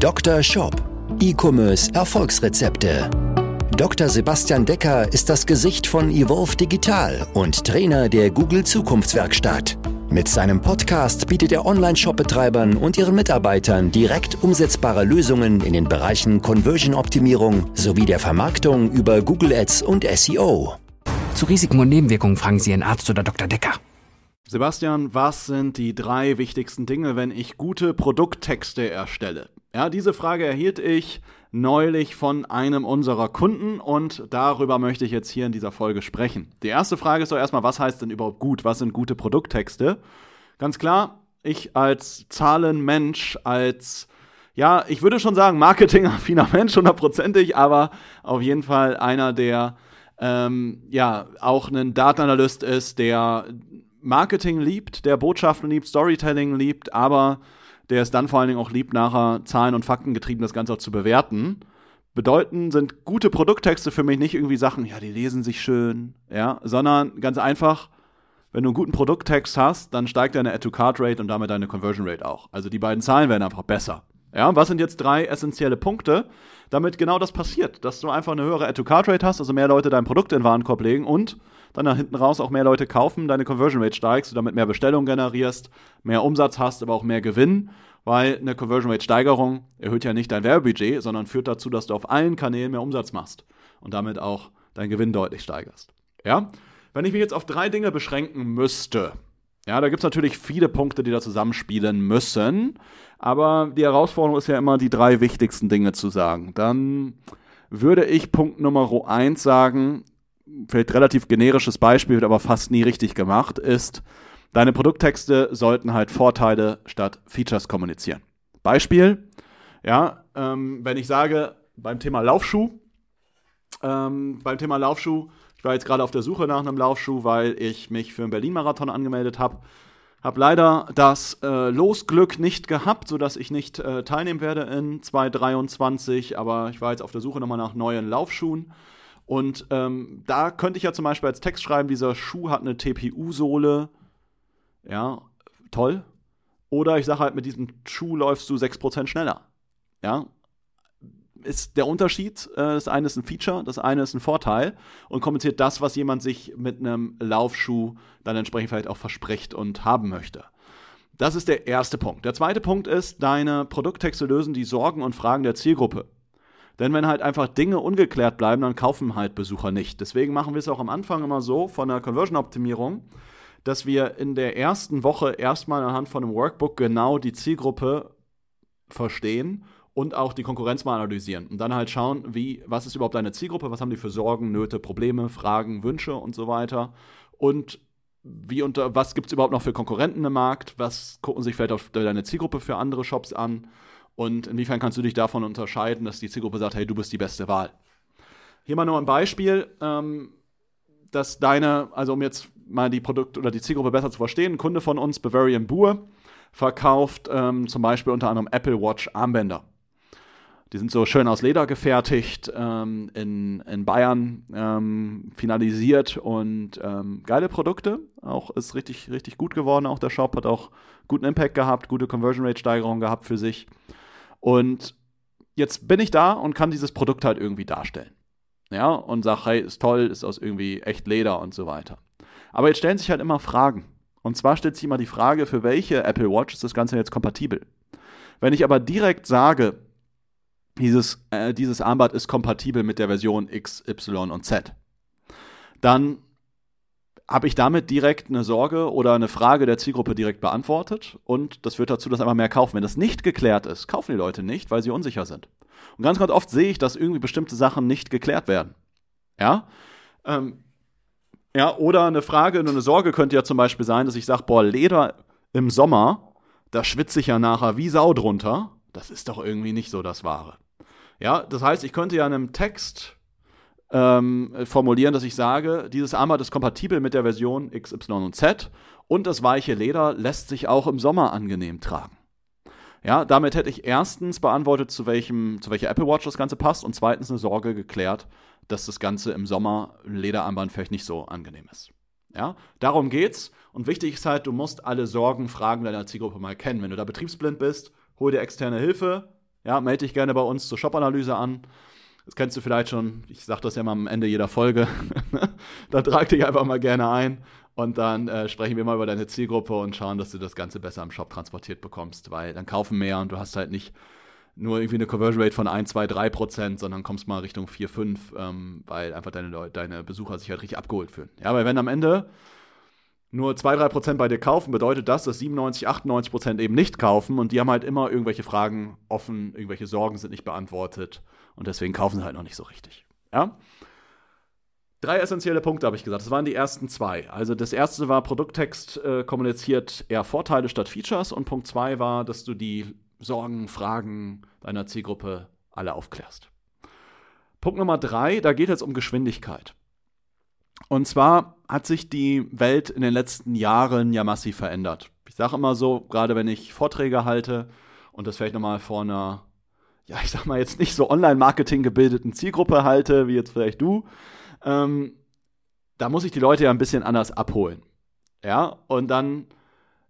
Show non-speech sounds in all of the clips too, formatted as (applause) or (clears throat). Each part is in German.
Dr. Shop. E-Commerce Erfolgsrezepte. Dr. Sebastian Decker ist das Gesicht von Evolve Digital und Trainer der Google Zukunftswerkstatt. Mit seinem Podcast bietet er Online-Shop-Betreibern und ihren Mitarbeitern direkt umsetzbare Lösungen in den Bereichen Conversion-Optimierung sowie der Vermarktung über Google Ads und SEO. Zu Risiken und Nebenwirkungen fragen Sie Ihren Arzt oder Dr. Decker. Sebastian, was sind die drei wichtigsten Dinge, wenn ich gute Produkttexte erstelle? Ja, diese Frage erhielt ich neulich von einem unserer Kunden und darüber möchte ich jetzt hier in dieser Folge sprechen. Die erste Frage ist doch erstmal, was heißt denn überhaupt gut? Was sind gute Produkttexte? Ganz klar, ich als Zahlenmensch, als ja, ich würde schon sagen, marketingaffiner (laughs) Mensch, hundertprozentig, aber auf jeden Fall einer, der ähm, ja auch ein Datenanalyst ist, der Marketing liebt, der Botschaften liebt, Storytelling liebt, aber der es dann vor allen Dingen auch liebt, nachher Zahlen und Fakten getrieben das Ganze auch zu bewerten. Bedeuten sind gute Produkttexte für mich nicht irgendwie Sachen, ja, die lesen sich schön, ja, sondern ganz einfach, wenn du einen guten Produkttext hast, dann steigt deine Add-to-Card-Rate und damit deine Conversion-Rate auch. Also die beiden Zahlen werden einfach besser. Ja, was sind jetzt drei essentielle Punkte, damit genau das passiert, dass du einfach eine höhere Add-to-Card-Rate hast, also mehr Leute dein Produkt in den Warenkorb legen und dann nach hinten raus auch mehr Leute kaufen, deine Conversion Rate steigst, du damit mehr Bestellungen generierst, mehr Umsatz hast, aber auch mehr Gewinn, weil eine Conversion Rate Steigerung erhöht ja nicht dein Werbebudget, sondern führt dazu, dass du auf allen Kanälen mehr Umsatz machst und damit auch deinen Gewinn deutlich steigerst. Ja? Wenn ich mich jetzt auf drei Dinge beschränken müsste, ja, da gibt es natürlich viele Punkte, die da zusammenspielen müssen, aber die Herausforderung ist ja immer, die drei wichtigsten Dinge zu sagen. Dann würde ich Punkt Nummer eins sagen, vielleicht relativ generisches Beispiel, wird aber fast nie richtig gemacht, ist, deine Produkttexte sollten halt Vorteile statt Features kommunizieren. Beispiel, ja, ähm, wenn ich sage, beim Thema Laufschuh, ähm, beim Thema Laufschuh, ich war jetzt gerade auf der Suche nach einem Laufschuh, weil ich mich für einen Berlin-Marathon angemeldet habe. Habe leider das äh, Losglück nicht gehabt, sodass ich nicht äh, teilnehmen werde in 2023. Aber ich war jetzt auf der Suche nochmal nach neuen Laufschuhen und ähm, da könnte ich ja zum Beispiel als Text schreiben, dieser Schuh hat eine TPU-Sohle. Ja, toll. Oder ich sage halt, mit diesem Schuh läufst du 6% schneller. Ja, ist der Unterschied. Äh, das eine ist ein Feature, das eine ist ein Vorteil und kommentiert das, was jemand sich mit einem Laufschuh dann entsprechend vielleicht auch verspricht und haben möchte. Das ist der erste Punkt. Der zweite Punkt ist, deine Produkttexte lösen die Sorgen und Fragen der Zielgruppe. Denn wenn halt einfach Dinge ungeklärt bleiben, dann kaufen halt Besucher nicht. Deswegen machen wir es auch am Anfang immer so von der Conversion-Optimierung, dass wir in der ersten Woche erstmal anhand von einem Workbook genau die Zielgruppe verstehen und auch die Konkurrenz mal analysieren und dann halt schauen, wie, was ist überhaupt deine Zielgruppe, was haben die für Sorgen, Nöte, Probleme, Fragen, Wünsche und so weiter und wie unter, was gibt es überhaupt noch für Konkurrenten im Markt, was gucken sich vielleicht auf deine Zielgruppe für andere Shops an und inwiefern kannst du dich davon unterscheiden, dass die Zielgruppe sagt, hey, du bist die beste Wahl? Hier mal nur ein Beispiel, ähm, dass deine, also um jetzt mal die Produkt- oder die Zielgruppe besser zu verstehen, ein Kunde von uns, Bavarian Boer, verkauft ähm, zum Beispiel unter anderem Apple Watch Armbänder. Die sind so schön aus Leder gefertigt, ähm, in, in Bayern ähm, finalisiert und ähm, geile Produkte. Auch ist richtig, richtig gut geworden. Auch der Shop hat auch guten Impact gehabt, gute Conversion Rate Steigerung gehabt für sich. Und jetzt bin ich da und kann dieses Produkt halt irgendwie darstellen. Ja, und sage, hey, ist toll, ist aus irgendwie echt Leder und so weiter. Aber jetzt stellen sich halt immer Fragen. Und zwar stellt sich immer die Frage, für welche Apple Watch ist das Ganze jetzt kompatibel? Wenn ich aber direkt sage, dieses, äh, dieses Armband ist kompatibel mit der Version X, Y und Z, dann habe ich damit direkt eine Sorge oder eine Frage der Zielgruppe direkt beantwortet und das führt dazu, dass einfach mehr kaufen. Wenn das nicht geklärt ist, kaufen die Leute nicht, weil sie unsicher sind. Und ganz, ganz oft sehe ich, dass irgendwie bestimmte Sachen nicht geklärt werden. Ja? Ähm, ja, oder eine Frage und eine Sorge könnte ja zum Beispiel sein, dass ich sage, boah, Leder im Sommer, da schwitze ich ja nachher wie Sau drunter. Das ist doch irgendwie nicht so das Wahre. Ja, das heißt, ich könnte ja in einem Text ähm, formulieren, dass ich sage, dieses Armband ist kompatibel mit der Version X, Y und Z und das weiche Leder lässt sich auch im Sommer angenehm tragen. Ja, damit hätte ich erstens beantwortet, zu, welchem, zu welcher Apple Watch das Ganze passt und zweitens eine Sorge geklärt, dass das Ganze im Sommer Lederarmband vielleicht nicht so angenehm ist. Ja, darum geht's. Und wichtig ist halt, du musst alle Sorgen, Fragen deiner Zielgruppe mal kennen. Wenn du da betriebsblind bist, hol dir externe Hilfe, Ja, melde dich gerne bei uns zur Shop-Analyse an. Das kennst du vielleicht schon. Ich sage das ja mal am Ende jeder Folge. (laughs) dann trag dich einfach mal gerne ein und dann äh, sprechen wir mal über deine Zielgruppe und schauen, dass du das Ganze besser im Shop transportiert bekommst, weil dann kaufen mehr und du hast halt nicht nur irgendwie eine Conversion Rate von 1, 2, 3 Prozent, sondern kommst mal Richtung 4, 5, ähm, weil einfach deine, Leute, deine Besucher sich halt richtig abgeholt fühlen. Ja, weil wenn am Ende nur 2, 3 Prozent bei dir kaufen, bedeutet das, dass 97, 98 Prozent eben nicht kaufen und die haben halt immer irgendwelche Fragen offen, irgendwelche Sorgen sind nicht beantwortet und deswegen kaufen sie halt noch nicht so richtig. Ja? Drei essentielle Punkte habe ich gesagt. Das waren die ersten zwei. Also das erste war, Produkttext äh, kommuniziert eher Vorteile statt Features. Und Punkt zwei war, dass du die Sorgen, Fragen deiner Zielgruppe alle aufklärst. Punkt Nummer drei, da geht es um Geschwindigkeit. Und zwar hat sich die Welt in den letzten Jahren ja massiv verändert. Ich sage immer so, gerade wenn ich Vorträge halte und das vielleicht nochmal vor einer, ja, ich sag mal jetzt nicht so Online-Marketing gebildeten Zielgruppe halte, wie jetzt vielleicht du, ähm, da muss ich die Leute ja ein bisschen anders abholen. Ja, und dann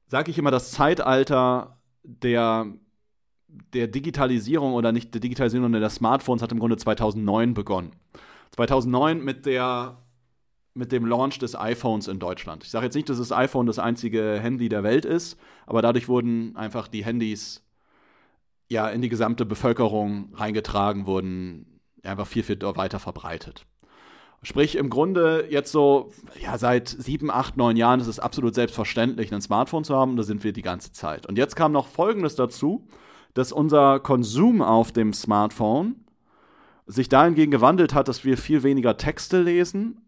sage ich immer, das Zeitalter der, der Digitalisierung oder nicht der Digitalisierung, sondern der Smartphones hat im Grunde 2009 begonnen. 2009 mit der mit dem Launch des iPhones in Deutschland. Ich sage jetzt nicht, dass das iPhone das einzige Handy der Welt ist, aber dadurch wurden einfach die Handys ja in die gesamte Bevölkerung reingetragen, wurden einfach viel, viel weiter verbreitet. Sprich, im Grunde jetzt so, ja, seit sieben, acht, neun Jahren ist es absolut selbstverständlich, ein Smartphone zu haben. Da sind wir die ganze Zeit. Und jetzt kam noch Folgendes dazu, dass unser Konsum auf dem Smartphone sich dahingehend gewandelt hat, dass wir viel weniger Texte lesen.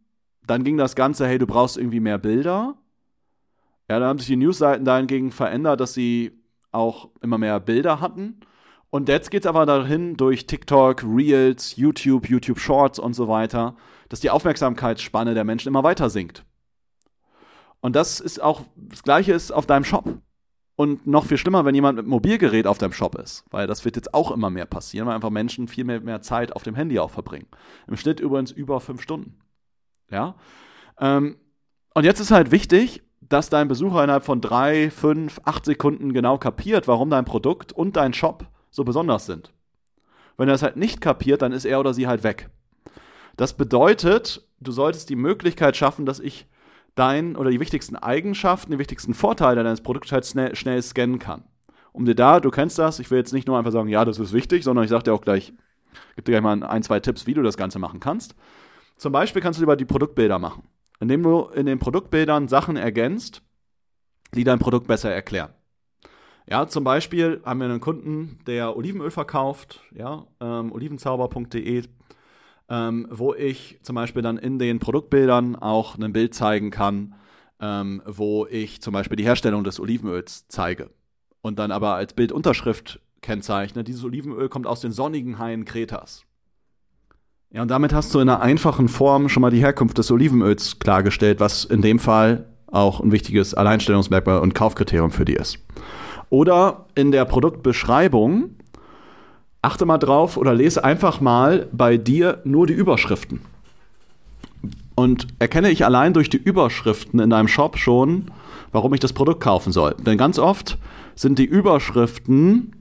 Dann ging das Ganze, hey, du brauchst irgendwie mehr Bilder. Ja, dann haben sich die Newsseiten dahingehend verändert, dass sie auch immer mehr Bilder hatten. Und jetzt geht es aber dahin durch TikTok, Reels, YouTube, YouTube Shorts und so weiter, dass die Aufmerksamkeitsspanne der Menschen immer weiter sinkt. Und das ist auch, das Gleiche ist auf deinem Shop. Und noch viel schlimmer, wenn jemand mit Mobilgerät auf deinem Shop ist, weil das wird jetzt auch immer mehr passieren, weil einfach Menschen viel mehr, mehr Zeit auf dem Handy auch verbringen. Im Schnitt übrigens über fünf Stunden. Ja. Ähm, und jetzt ist halt wichtig, dass dein Besucher innerhalb von drei, fünf, acht Sekunden genau kapiert, warum dein Produkt und dein Shop so besonders sind. Wenn er das halt nicht kapiert, dann ist er oder sie halt weg. Das bedeutet, du solltest die Möglichkeit schaffen, dass ich dein oder die wichtigsten Eigenschaften, die wichtigsten Vorteile deines Produkts halt schnell, schnell scannen kann. Um dir da, du kennst das, ich will jetzt nicht nur einfach sagen, ja, das ist wichtig, sondern ich sage dir auch gleich, gebe dir gleich mal ein, zwei Tipps, wie du das Ganze machen kannst. Zum Beispiel kannst du über die Produktbilder machen, indem du in den Produktbildern Sachen ergänzt, die dein Produkt besser erklären. Ja, zum Beispiel haben wir einen Kunden, der Olivenöl verkauft, ja, ähm, olivenzauber.de, ähm, wo ich zum Beispiel dann in den Produktbildern auch ein Bild zeigen kann, ähm, wo ich zum Beispiel die Herstellung des Olivenöls zeige. Und dann aber als Bildunterschrift kennzeichne, dieses Olivenöl kommt aus den sonnigen Haien Kretas. Ja, und damit hast du in einer einfachen Form schon mal die Herkunft des Olivenöls klargestellt, was in dem Fall auch ein wichtiges Alleinstellungsmerkmal und Kaufkriterium für die ist. Oder in der Produktbeschreibung achte mal drauf oder lese einfach mal bei dir nur die Überschriften. Und erkenne ich allein durch die Überschriften in deinem Shop schon, warum ich das Produkt kaufen soll. Denn ganz oft sind die Überschriften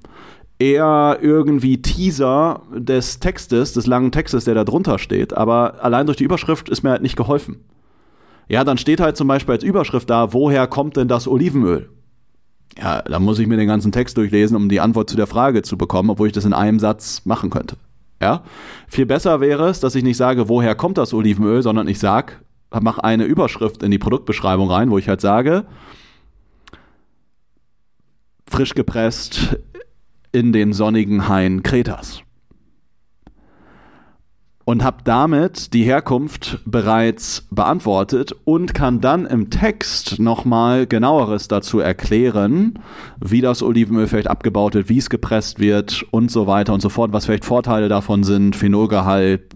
eher irgendwie Teaser des Textes, des langen Textes, der da drunter steht. Aber allein durch die Überschrift ist mir halt nicht geholfen. Ja, dann steht halt zum Beispiel als Überschrift da, woher kommt denn das Olivenöl? Ja, da muss ich mir den ganzen Text durchlesen, um die Antwort zu der Frage zu bekommen, obwohl ich das in einem Satz machen könnte. Ja? Viel besser wäre es, dass ich nicht sage, woher kommt das Olivenöl, sondern ich sage, mache eine Überschrift in die Produktbeschreibung rein, wo ich halt sage, frisch gepresst in den sonnigen Hain Kretas und habe damit die Herkunft bereits beantwortet und kann dann im Text nochmal genaueres dazu erklären, wie das Olivenöl vielleicht abgebaut wird, wie es gepresst wird und so weiter und so fort, was vielleicht Vorteile davon sind, Phenolgehalt,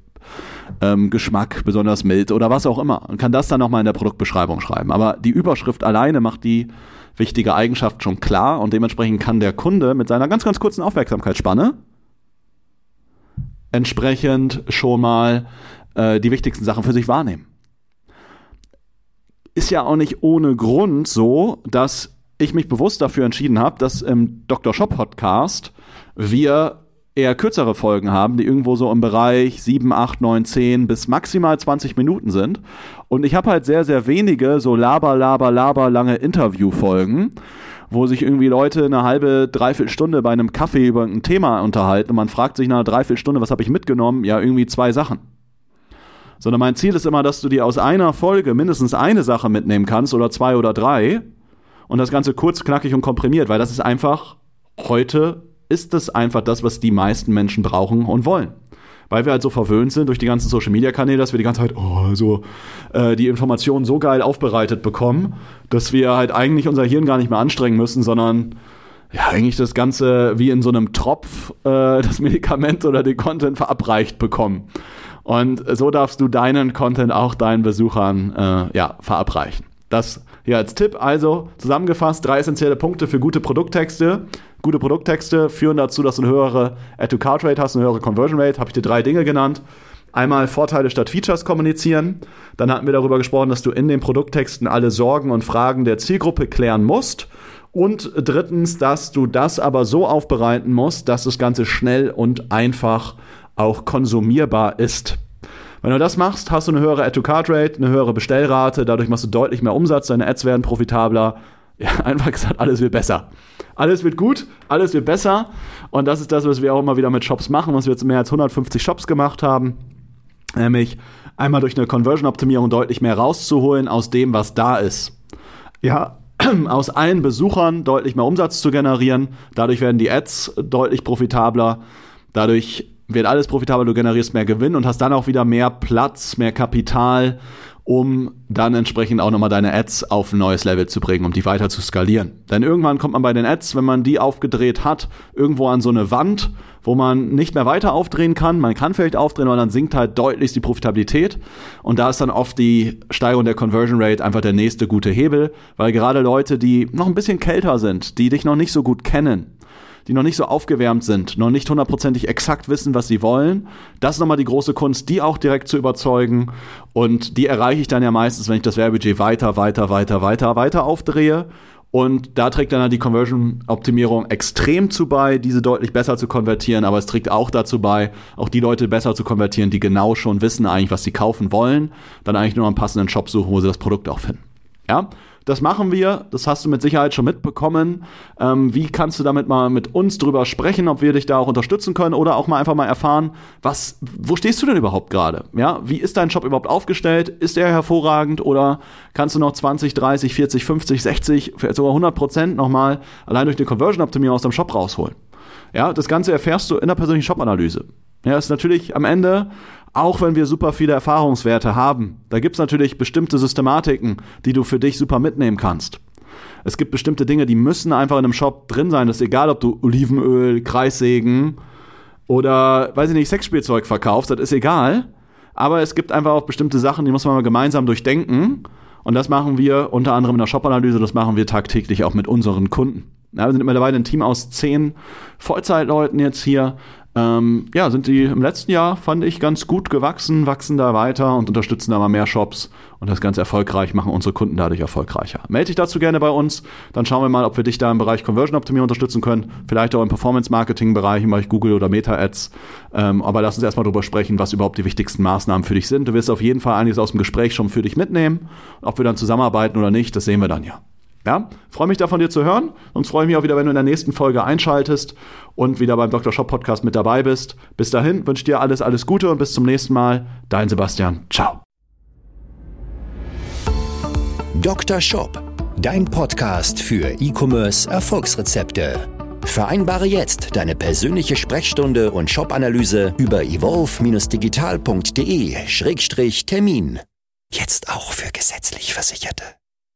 ähm, Geschmack, besonders mild oder was auch immer. Und kann das dann nochmal in der Produktbeschreibung schreiben. Aber die Überschrift alleine macht die wichtige Eigenschaft schon klar und dementsprechend kann der Kunde mit seiner ganz, ganz kurzen Aufmerksamkeitsspanne entsprechend schon mal äh, die wichtigsten Sachen für sich wahrnehmen. Ist ja auch nicht ohne Grund so, dass ich mich bewusst dafür entschieden habe, dass im Dr. Shop Podcast wir eher kürzere Folgen haben, die irgendwo so im Bereich 7, 8, 9, 10 bis maximal 20 Minuten sind. Und ich habe halt sehr, sehr wenige so laber, laber, laber lange Interviewfolgen, wo sich irgendwie Leute eine halbe, dreiviertel Stunde bei einem Kaffee über ein Thema unterhalten und man fragt sich nach einer dreiviertel Stunde, was habe ich mitgenommen? Ja, irgendwie zwei Sachen. Sondern mein Ziel ist immer, dass du dir aus einer Folge mindestens eine Sache mitnehmen kannst oder zwei oder drei und das Ganze kurz, knackig und komprimiert, weil das ist einfach heute ist das einfach das, was die meisten Menschen brauchen und wollen. Weil wir halt so verwöhnt sind durch die ganzen Social Media Kanäle, dass wir die ganze Zeit oh, so äh, die Informationen so geil aufbereitet bekommen, dass wir halt eigentlich unser Hirn gar nicht mehr anstrengen müssen, sondern ja, eigentlich das Ganze wie in so einem Tropf äh, (laughs) das Medikament oder den Content verabreicht bekommen. Und so darfst du deinen Content auch deinen Besuchern äh, ja, verabreichen. Das hier als Tipp. Also zusammengefasst drei essentielle Punkte für gute Produkttexte. Gute Produkttexte führen dazu, dass du eine höhere Add-to-Card-Rate hast, eine höhere Conversion Rate. Habe ich dir drei Dinge genannt. Einmal Vorteile statt Features kommunizieren. Dann hatten wir darüber gesprochen, dass du in den Produkttexten alle Sorgen und Fragen der Zielgruppe klären musst. Und drittens, dass du das aber so aufbereiten musst, dass das Ganze schnell und einfach auch konsumierbar ist. Wenn du das machst, hast du eine höhere Add-to-Card-Rate, eine höhere Bestellrate, dadurch machst du deutlich mehr Umsatz, deine Ads werden profitabler. (laughs) Ja, einfach gesagt, alles wird besser. Alles wird gut, alles wird besser. Und das ist das, was wir auch immer wieder mit Shops machen, was wir jetzt mehr als 150 Shops gemacht haben. Nämlich einmal durch eine Conversion-Optimierung deutlich mehr rauszuholen aus dem, was da ist. Ja, (clears throat) aus allen Besuchern deutlich mehr Umsatz zu generieren. Dadurch werden die Ads deutlich profitabler. Dadurch wird alles profitabel, du generierst mehr Gewinn und hast dann auch wieder mehr Platz, mehr Kapital, um dann entsprechend auch nochmal deine Ads auf ein neues Level zu bringen, um die weiter zu skalieren. Denn irgendwann kommt man bei den Ads, wenn man die aufgedreht hat, irgendwo an so eine Wand, wo man nicht mehr weiter aufdrehen kann. Man kann vielleicht aufdrehen, aber dann sinkt halt deutlich die Profitabilität. Und da ist dann oft die Steigerung der Conversion Rate einfach der nächste gute Hebel, weil gerade Leute, die noch ein bisschen kälter sind, die dich noch nicht so gut kennen, die noch nicht so aufgewärmt sind, noch nicht hundertprozentig exakt wissen, was sie wollen. Das ist nochmal die große Kunst, die auch direkt zu überzeugen. Und die erreiche ich dann ja meistens, wenn ich das Werbebudget weiter, weiter, weiter, weiter, weiter aufdrehe. Und da trägt dann die Conversion-Optimierung extrem zu bei, diese deutlich besser zu konvertieren. Aber es trägt auch dazu bei, auch die Leute besser zu konvertieren, die genau schon wissen eigentlich, was sie kaufen wollen. Dann eigentlich nur einen passenden Shop suchen, wo sie das Produkt auch finden. Ja, das machen wir, das hast du mit Sicherheit schon mitbekommen. Ähm, wie kannst du damit mal mit uns drüber sprechen, ob wir dich da auch unterstützen können oder auch mal einfach mal erfahren, was, wo stehst du denn überhaupt gerade? Ja, wie ist dein Shop überhaupt aufgestellt? Ist er hervorragend oder kannst du noch 20, 30, 40, 50, 60, vielleicht sogar 100 Prozent nochmal allein durch eine Conversion-Optimierung aus deinem Shop rausholen? Ja, das Ganze erfährst du in der persönlichen Shop-Analyse. Ja, ist natürlich am Ende auch wenn wir super viele Erfahrungswerte haben. Da gibt es natürlich bestimmte Systematiken, die du für dich super mitnehmen kannst. Es gibt bestimmte Dinge, die müssen einfach in einem Shop drin sein. Das ist egal, ob du Olivenöl, Kreissägen oder, weiß ich nicht, Sexspielzeug verkaufst, das ist egal. Aber es gibt einfach auch bestimmte Sachen, die muss man mal gemeinsam durchdenken. Und das machen wir unter anderem in der Shop-Analyse, das machen wir tagtäglich auch mit unseren Kunden. Ja, wir sind mittlerweile ein Team aus zehn Vollzeitleuten jetzt hier, ähm, ja, sind die im letzten Jahr, fand ich, ganz gut gewachsen, wachsen da weiter und unterstützen da mal mehr Shops und das ganz erfolgreich, machen unsere Kunden dadurch erfolgreicher. Melde dich dazu gerne bei uns, dann schauen wir mal, ob wir dich da im Bereich Conversion Optimierung unterstützen können, vielleicht auch im Performance Marketing Bereich, im Bereich Google oder Meta Ads. Ähm, aber lass uns erstmal darüber sprechen, was überhaupt die wichtigsten Maßnahmen für dich sind. Du wirst auf jeden Fall einiges aus dem Gespräch schon für dich mitnehmen. Ob wir dann zusammenarbeiten oder nicht, das sehen wir dann ja. Ja, freue mich da von dir zu hören und freue mich auch wieder, wenn du in der nächsten Folge einschaltest und wieder beim Dr. Shop Podcast mit dabei bist. Bis dahin wünsche ich dir alles, alles Gute und bis zum nächsten Mal. Dein Sebastian. Ciao. Dr. Shop, dein Podcast für E-Commerce Erfolgsrezepte. Vereinbare jetzt deine persönliche Sprechstunde und Shop-Analyse über evolve-digital.de-termin. Jetzt auch für gesetzlich Versicherte.